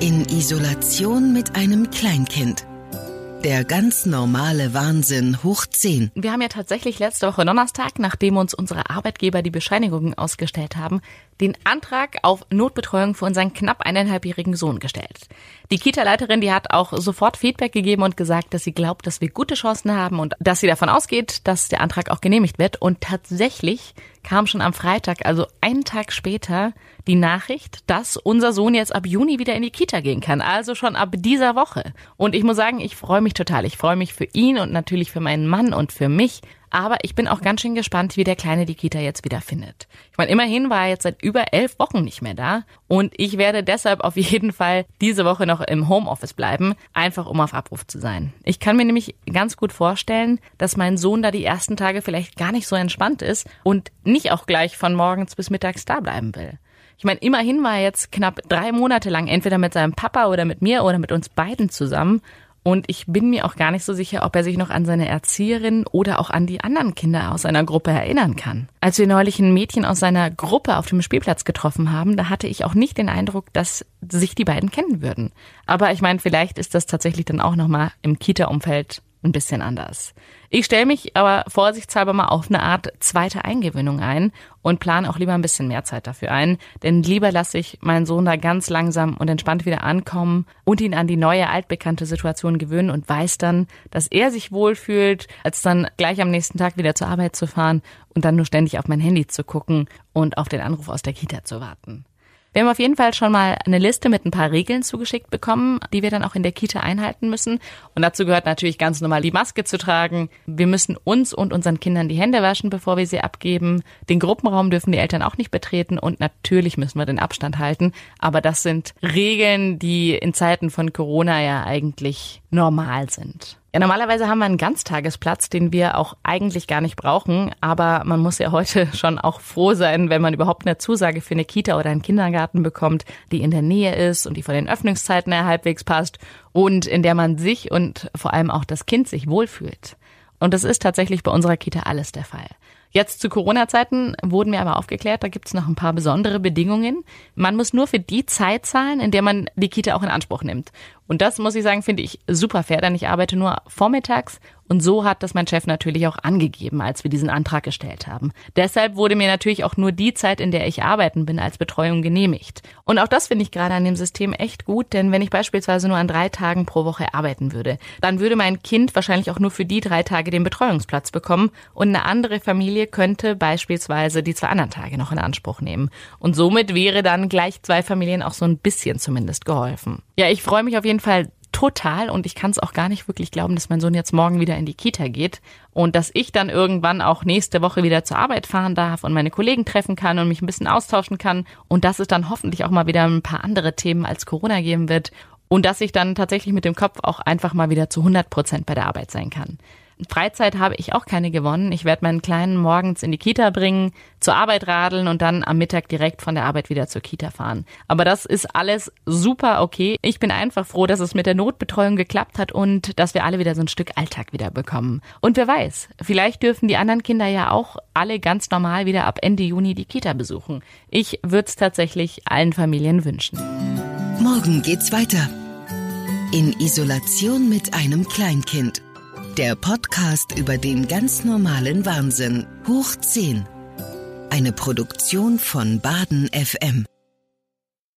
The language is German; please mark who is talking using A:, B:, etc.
A: In Isolation mit einem Kleinkind. Der ganz normale Wahnsinn hoch 10.
B: Wir haben ja tatsächlich letzte Woche Donnerstag, nachdem uns unsere Arbeitgeber die Bescheinigungen ausgestellt haben, den Antrag auf Notbetreuung für unseren knapp eineinhalbjährigen Sohn gestellt. Die Kita-Leiterin, die hat auch sofort Feedback gegeben und gesagt, dass sie glaubt, dass wir gute Chancen haben und dass sie davon ausgeht, dass der Antrag auch genehmigt wird. Und tatsächlich kam schon am Freitag, also einen Tag später, die Nachricht, dass unser Sohn jetzt ab Juni wieder in die Kita gehen kann. Also schon ab dieser Woche. Und ich muss sagen, ich freue mich total. Ich freue mich für ihn und natürlich für meinen Mann und für mich. Aber ich bin auch ganz schön gespannt, wie der Kleine die Kita jetzt wieder findet. Ich meine, immerhin war er jetzt seit über elf Wochen nicht mehr da. Und ich werde deshalb auf jeden Fall diese Woche noch im Homeoffice bleiben, einfach um auf Abruf zu sein. Ich kann mir nämlich ganz gut vorstellen, dass mein Sohn da die ersten Tage vielleicht gar nicht so entspannt ist und nicht auch gleich von morgens bis mittags da bleiben will. Ich meine, immerhin war er jetzt knapp drei Monate lang entweder mit seinem Papa oder mit mir oder mit uns beiden zusammen und ich bin mir auch gar nicht so sicher, ob er sich noch an seine Erzieherin oder auch an die anderen Kinder aus seiner Gruppe erinnern kann. Als wir neulich ein Mädchen aus seiner Gruppe auf dem Spielplatz getroffen haben, da hatte ich auch nicht den Eindruck, dass sich die beiden kennen würden. Aber ich meine, vielleicht ist das tatsächlich dann auch nochmal im Kita-Umfeld ein bisschen anders. Ich stelle mich aber vorsichtshalber mal auf eine Art zweite Eingewöhnung ein und plane auch lieber ein bisschen mehr Zeit dafür ein, denn lieber lasse ich meinen Sohn da ganz langsam und entspannt wieder ankommen und ihn an die neue altbekannte Situation gewöhnen und weiß dann, dass er sich wohlfühlt, als dann gleich am nächsten Tag wieder zur Arbeit zu fahren und dann nur ständig auf mein Handy zu gucken und auf den Anruf aus der Kita zu warten. Wir haben auf jeden Fall schon mal eine Liste mit ein paar Regeln zugeschickt bekommen, die wir dann auch in der Kita einhalten müssen. Und dazu gehört natürlich ganz normal die Maske zu tragen. Wir müssen uns und unseren Kindern die Hände waschen, bevor wir sie abgeben. Den Gruppenraum dürfen die Eltern auch nicht betreten und natürlich müssen wir den Abstand halten. Aber das sind Regeln, die in Zeiten von Corona ja eigentlich normal sind. Normalerweise haben wir einen Ganztagesplatz, den wir auch eigentlich gar nicht brauchen. Aber man muss ja heute schon auch froh sein, wenn man überhaupt eine Zusage für eine Kita oder einen Kindergarten bekommt, die in der Nähe ist und die von den Öffnungszeiten her halbwegs passt und in der man sich und vor allem auch das Kind sich wohlfühlt. Und das ist tatsächlich bei unserer Kita alles der Fall. Jetzt zu Corona-Zeiten wurden wir aber aufgeklärt, da gibt es noch ein paar besondere Bedingungen. Man muss nur für die Zeit zahlen, in der man die Kita auch in Anspruch nimmt. Und das muss ich sagen, finde ich super fair, denn ich arbeite nur vormittags und so hat das mein Chef natürlich auch angegeben, als wir diesen Antrag gestellt haben. Deshalb wurde mir natürlich auch nur die Zeit, in der ich arbeiten bin, als Betreuung genehmigt. Und auch das finde ich gerade an dem System echt gut, denn wenn ich beispielsweise nur an drei Tagen pro Woche arbeiten würde, dann würde mein Kind wahrscheinlich auch nur für die drei Tage den Betreuungsplatz bekommen und eine andere Familie könnte beispielsweise die zwei anderen Tage noch in Anspruch nehmen. Und somit wäre dann gleich zwei Familien auch so ein bisschen zumindest geholfen. Ja, ich freue mich auf jeden Fall total und ich kann es auch gar nicht wirklich glauben, dass mein Sohn jetzt morgen wieder in die Kita geht und dass ich dann irgendwann auch nächste Woche wieder zur Arbeit fahren darf und meine Kollegen treffen kann und mich ein bisschen austauschen kann und dass es dann hoffentlich auch mal wieder ein paar andere Themen als Corona geben wird und dass ich dann tatsächlich mit dem Kopf auch einfach mal wieder zu 100 Prozent bei der Arbeit sein kann. Freizeit habe ich auch keine gewonnen. Ich werde meinen Kleinen morgens in die Kita bringen, zur Arbeit radeln und dann am Mittag direkt von der Arbeit wieder zur Kita fahren. Aber das ist alles super okay. Ich bin einfach froh, dass es mit der Notbetreuung geklappt hat und dass wir alle wieder so ein Stück Alltag wieder bekommen. Und wer weiß, vielleicht dürfen die anderen Kinder ja auch alle ganz normal wieder ab Ende Juni die Kita besuchen. Ich würde es tatsächlich allen Familien wünschen.
A: Morgen geht's weiter. In Isolation mit einem Kleinkind. Der Podcast über den ganz normalen Wahnsinn. Hoch 10. Eine Produktion von Baden FM.